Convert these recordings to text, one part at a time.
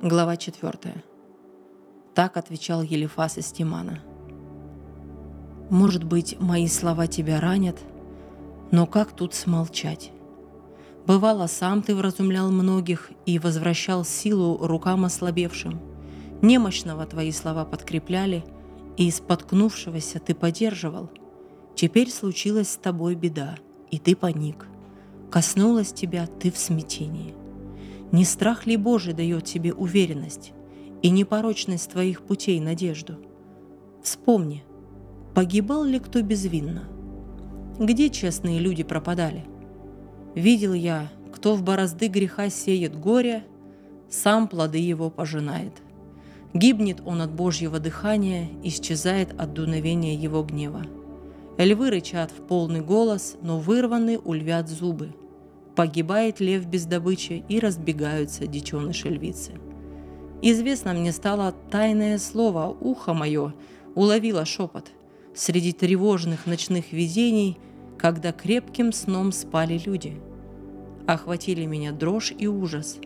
Глава 4. Так отвечал Елифас из Тимана. «Может быть, мои слова тебя ранят, но как тут смолчать? Бывало, сам ты вразумлял многих и возвращал силу рукам ослабевшим. Немощного твои слова подкрепляли, и споткнувшегося ты поддерживал. Теперь случилась с тобой беда, и ты паник. Коснулась тебя ты в смятении. Не страх ли Божий дает тебе уверенность и непорочность твоих путей надежду? Вспомни, погибал ли кто безвинно? Где честные люди пропадали? Видел я, кто в борозды греха сеет горе, сам плоды его пожинает. Гибнет он от Божьего дыхания, исчезает от дуновения его гнева. Львы рычат в полный голос, но вырваны ульвят зубы – Погибает лев без добычи и разбегаются детеныши львицы. Известно мне стало тайное слово, ухо мое уловило шепот среди тревожных ночных видений, когда крепким сном спали люди. Охватили меня дрожь и ужас,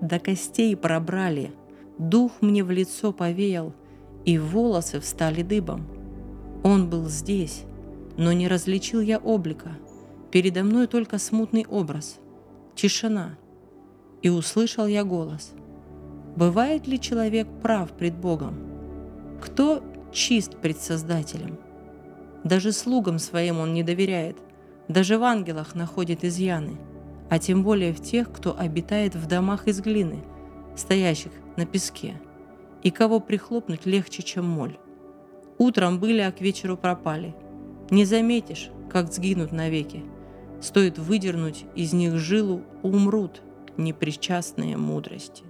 до костей пробрали, дух мне в лицо повеял, и волосы встали дыбом. Он был здесь, но не различил я облика – Передо мной только смутный образ, тишина. И услышал я голос. Бывает ли человек прав пред Богом? Кто чист пред Создателем? Даже слугам своим он не доверяет, даже в ангелах находит изъяны, а тем более в тех, кто обитает в домах из глины, стоящих на песке, и кого прихлопнуть легче, чем моль. Утром были, а к вечеру пропали. Не заметишь, как сгинут навеки. Стоит выдернуть из них жилу, умрут непричастные мудрости.